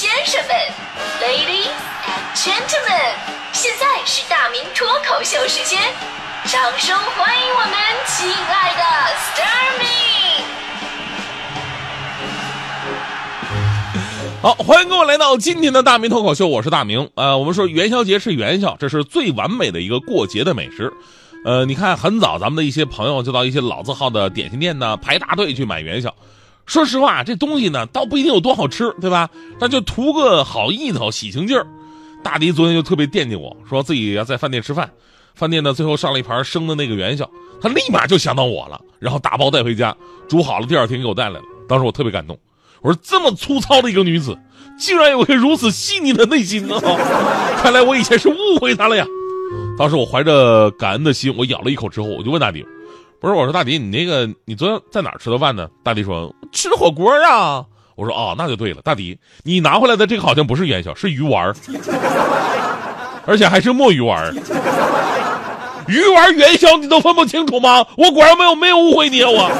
先生们，Ladies and Gentlemen，现在是大明脱口秀时间，掌声欢迎我们亲爱的 s t a r m y 好，欢迎各位来到今天的大明脱口秀，我是大明。呃，我们说元宵节是元宵，这是最完美的一个过节的美食。呃，你看，很早咱们的一些朋友就到一些老字号的点心店呢，排大队去买元宵。说实话，这东西呢，倒不一定有多好吃，对吧？那就图个好意头、喜庆劲儿。大迪昨天就特别惦记我，说自己要在饭店吃饭，饭店呢最后上了一盘生的那个元宵，他立马就想到我了，然后打包带回家，煮好了，第二天给我带来了。当时我特别感动，我说这么粗糙的一个女子，竟然有个如此细腻的内心啊！看来我以前是误会她了呀。当时我怀着感恩的心，我咬了一口之后，我就问大迪。不是我说大迪，你那个你昨天在哪儿吃的饭呢？大迪说吃火锅啊。我说哦，那就对了。大迪，你拿回来的这个好像不是元宵，是鱼丸 而且还是墨鱼丸鱼丸元宵你都分不清楚吗？我果然没有没有误会你啊我。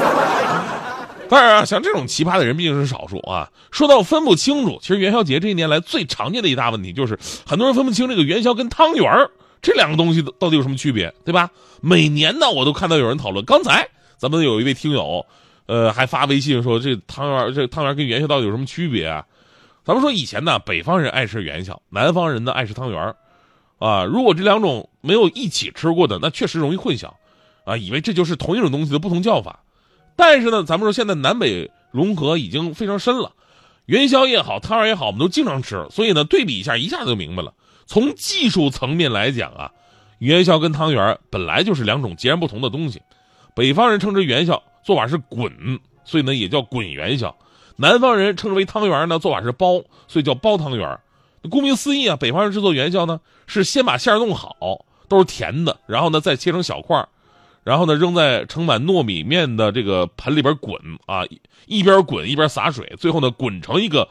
当然啊，像这种奇葩的人毕竟是少数啊。说到分不清楚，其实元宵节这一年来最常见的一大问题就是很多人分不清这个元宵跟汤圆儿。这两个东西到底有什么区别，对吧？每年呢，我都看到有人讨论。刚才咱们有一位听友，呃，还发微信说这汤圆，这汤圆跟元宵到底有什么区别啊？咱们说以前呢，北方人爱吃元宵，南方人呢爱吃汤圆啊。如果这两种没有一起吃过的，那确实容易混淆，啊，以为这就是同一种东西的不同叫法。但是呢，咱们说现在南北融合已经非常深了，元宵也好，汤圆也好，我们都经常吃，所以呢，对比一下，一下子就明白了。从技术层面来讲啊，元宵跟汤圆本来就是两种截然不同的东西。北方人称之元宵，做法是滚，所以呢也叫滚元宵；南方人称之为汤圆呢，做法是包，所以叫包汤圆。顾名思义啊，北方人制作元宵呢，是先把馅弄好，都是甜的，然后呢再切成小块然后呢扔在盛满糯米面的这个盆里边滚啊，一边滚一边洒水，最后呢滚成一个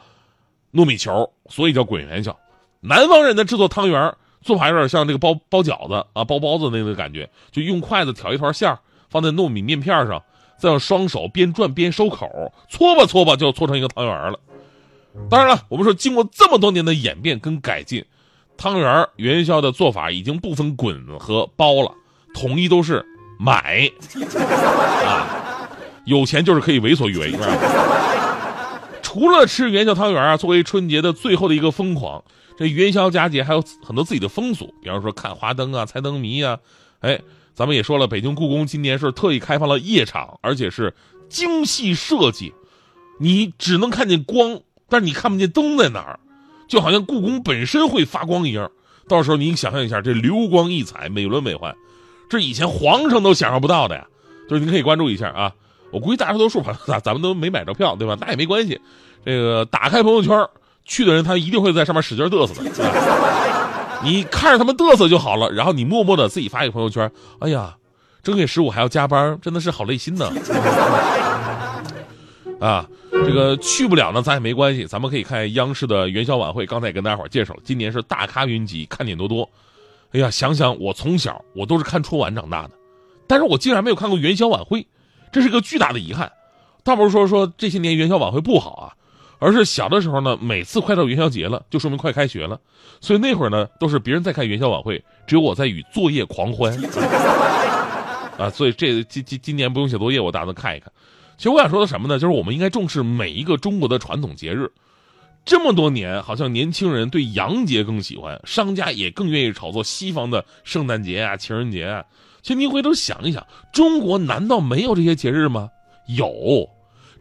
糯米球，所以叫滚元宵。南方人的制作汤圆做法有点像这个包包饺子啊，包包子那个感觉，就用筷子挑一团馅儿放在糯米面片上，再用双手边转边收口，搓吧搓吧就搓成一个汤圆了。当然了，我们说经过这么多年的演变跟改进，汤圆元宵的做法已经不分滚和包了，统一都是买啊，有钱就是可以为所欲为。是吧除了吃元宵汤圆啊，作为春节的最后的一个疯狂。这元宵佳节还有很多自己的风俗，比方说看花灯啊、猜灯谜啊。哎，咱们也说了，北京故宫今年是特意开放了夜场，而且是精细设计，你只能看见光，但是你看不见灯在哪儿，就好像故宫本身会发光一样。到时候你想象一下，这流光溢彩、美轮美奂，这以前皇上都想象不到的呀。就是您可以关注一下啊。我估计大多数朋友咱咱们都没买着票，对吧？那也没关系，这个打开朋友圈。去的人他一定会在上面使劲嘚瑟的，你看着他们嘚瑟就好了，然后你默默的自己发一个朋友圈，哎呀，正月十五还要加班，真的是好累心呢。啊，这个去不了呢，咱也没关系，咱们可以看央视的元宵晚会。刚才也跟大家伙介绍了，今年是大咖云集，看点多多。哎呀，想想我从小我都是看春晚长大的，但是我竟然没有看过元宵晚会，这是个巨大的遗憾。倒不是说说这些年元宵晚会不好啊。而是小的时候呢，每次快到元宵节了，就说明快开学了，所以那会儿呢，都是别人在看元宵晚会，只有我在与作业狂欢。啊，所以这今今今年不用写作业，我打算看一看。其实我想说的什么呢？就是我们应该重视每一个中国的传统节日。这么多年，好像年轻人对洋节更喜欢，商家也更愿意炒作西方的圣诞节啊、情人节啊。其实您回头想一想，中国难道没有这些节日吗？有。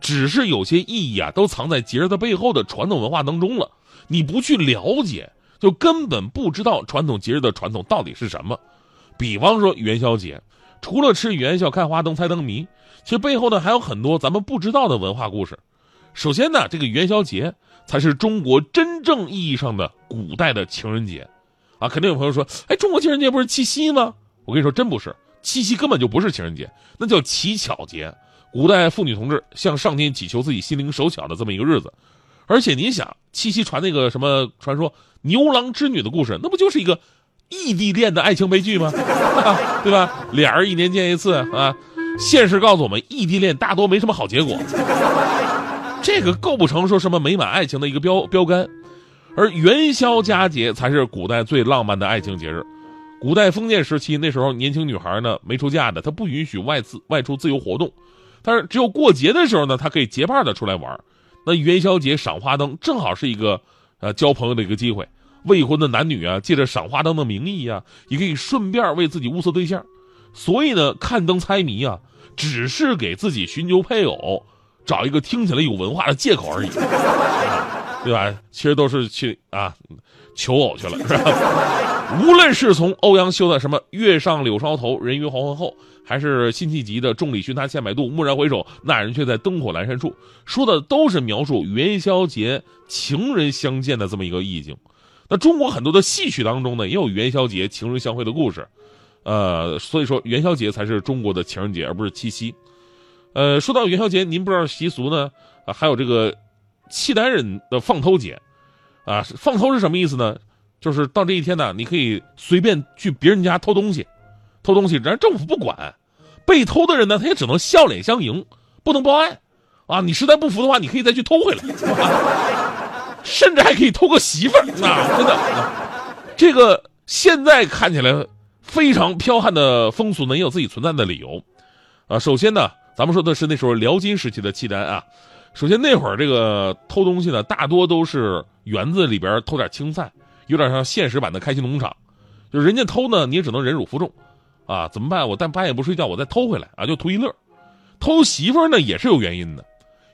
只是有些意义啊，都藏在节日的背后的传统文化当中了。你不去了解，就根本不知道传统节日的传统到底是什么。比方说元宵节，除了吃元宵、看花灯、猜灯谜，其实背后呢还有很多咱们不知道的文化故事。首先呢，这个元宵节才是中国真正意义上的古代的情人节，啊，肯定有朋友说，哎，中国情人节不是七夕吗？我跟你说，真不是，七夕根本就不是情人节，那叫乞巧节。古代妇女同志向上天祈求自己心灵手巧的这么一个日子，而且您想，七夕传那个什么传说牛郎织女的故事，那不就是一个异地恋的爱情悲剧吗？对吧？俩人一年见一次啊，现实告诉我们，异地恋大多没什么好结果，这个构不成说什么美满爱情的一个标标杆。而元宵佳节才是古代最浪漫的爱情节日。古代封建时期，那时候年轻女孩呢没出嫁的，她不允许外自外出自由活动，但是只有过节的时候呢，他可以结伴的出来玩。那元宵节赏花灯正好是一个呃交朋友的一个机会。未婚的男女啊，借着赏花灯的名义啊，也可以顺便为自己物色对象。所以呢，看灯猜谜啊，只是给自己寻求配偶，找一个听起来有文化的借口而已，对吧？其实都是去啊求偶去了，是吧？无论是从欧阳修的什么“月上柳梢头，人约黄昏后”，还是辛弃疾的“众里寻他千百度，蓦然回首，那人却在灯火阑珊处”，说的都是描述元宵节情人相见的这么一个意境。那中国很多的戏曲当中呢，也有元宵节情人相会的故事，呃，所以说元宵节才是中国的情人节，而不是七夕。呃，说到元宵节，您不知道习俗呢？还有这个契丹人的放偷节，啊，放偷是什么意思呢？就是到这一天呢，你可以随便去别人家偷东西，偷东西，然后政府不管，被偷的人呢，他也只能笑脸相迎，不能报案，啊，你实在不服的话，你可以再去偷回来。甚至还可以偷个媳妇儿啊！真的，这个现在看起来非常剽悍的风俗呢，也有自己存在的理由啊。首先呢，咱们说的是那时候辽金时期的契丹啊。首先那会儿这个偷东西呢，大多都是园子里边偷点青菜，有点像现实版的开心农场。就人家偷呢，你也只能忍辱负重啊。怎么办？我但半夜不睡觉，我再偷回来啊，就图一乐。偷媳妇呢，也是有原因的。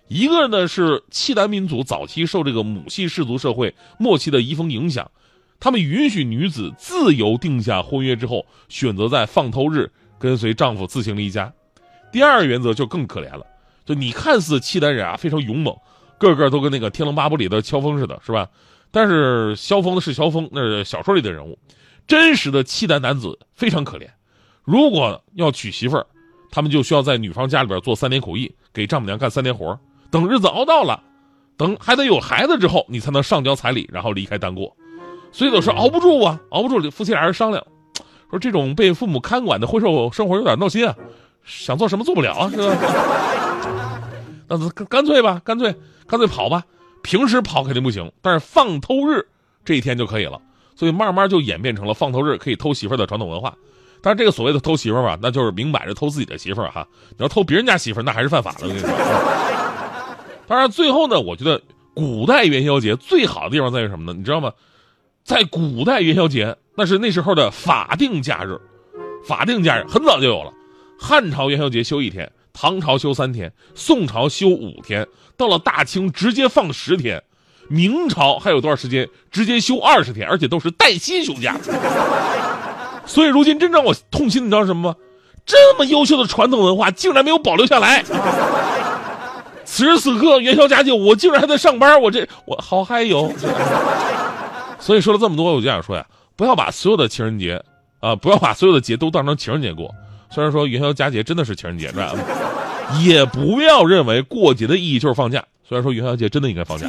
一个呢是契丹民族早期受这个母系氏族社会末期的遗风影响，他们允许女子自由定下婚约之后，选择在放偷日跟随丈夫自行离家。第二个原则就更可怜了，就你看似契丹人啊非常勇猛，个个都跟那个《天龙八部》里的萧峰似的，是吧？但是萧峰的是萧峰，那是小说里的人物，真实的契丹男子非常可怜。如果要娶媳妇儿，他们就需要在女方家里边做三年苦役，给丈母娘干三年活。等日子熬到了，等还得有孩子之后，你才能上交彩礼，然后离开单过。所以有时候熬不住啊，熬不住，夫妻俩人商量，说这种被父母看管的婚寿生活有点闹心啊，想做什么做不了啊，是吧？那干干脆吧，干脆干脆跑吧。平时跑肯定不行，但是放偷日这一天就可以了。所以慢慢就演变成了放偷日可以偷媳妇的传统文化。但是这个所谓的偷媳妇吧，那就是明摆着偷自己的媳妇哈。你要偷别人家媳妇，那还是犯法的。我跟你说。当然，最后呢，我觉得古代元宵节最好的地方在于什么呢？你知道吗？在古代元宵节那是那时候的法定假日，法定假日很早就有了。汉朝元宵节休一天，唐朝休三天，宋朝休五天，到了大清直接放十天，明朝还有段时间直接休二十天，而且都是带薪休假。所以如今真让我痛心，你知道什么吗？这么优秀的传统文化竟然没有保留下来。此时此刻元宵佳节，我竟然还在上班，我这我好嗨哟！所以说了这么多，我就想说呀，不要把所有的情人节啊，不要把所有的节都当成情人节过。虽然说元宵佳节真的是情人节，是吧？也不要认为过节的意义就是放假。虽然说元宵节真的应该放假。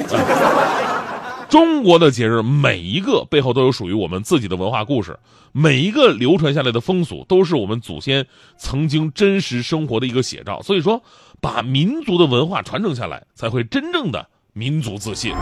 中国的节日每一个背后都有属于我们自己的文化故事，每一个流传下来的风俗都是我们祖先曾经真实生活的一个写照。所以说，把民族的文化传承下来，才会真正的民族自信。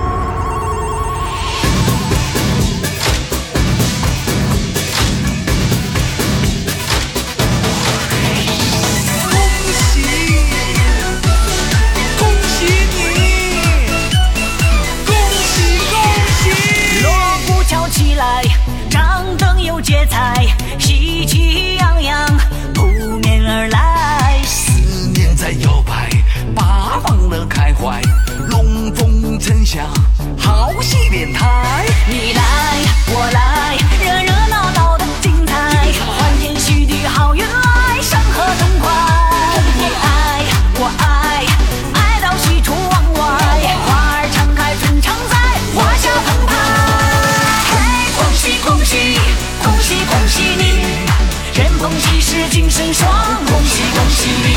龙凤喜事精神爽恭喜恭喜你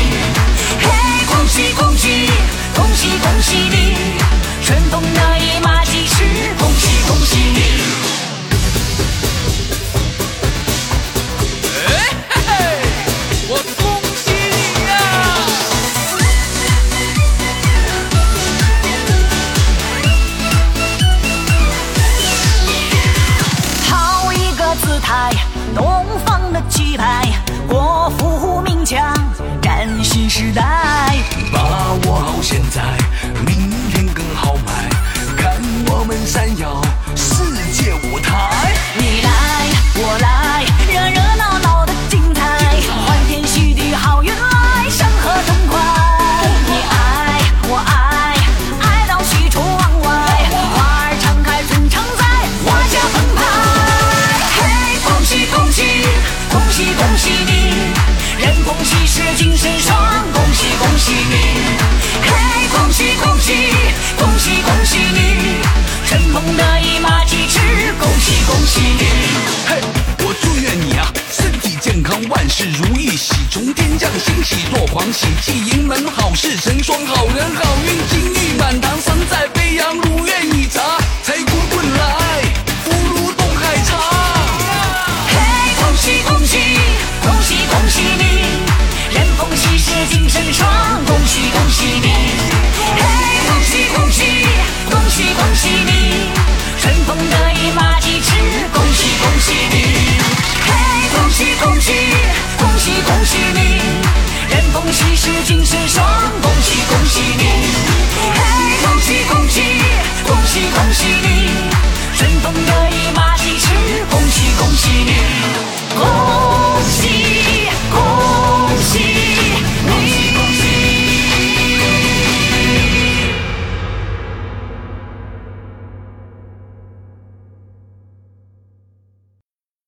嘿恭喜恭喜恭喜恭喜你春风得意马蹄疾恭喜恭喜你时代。把握好现在。喜，气盈门，好事成双，好人好运，金玉满堂，三载飞扬，如愿以偿。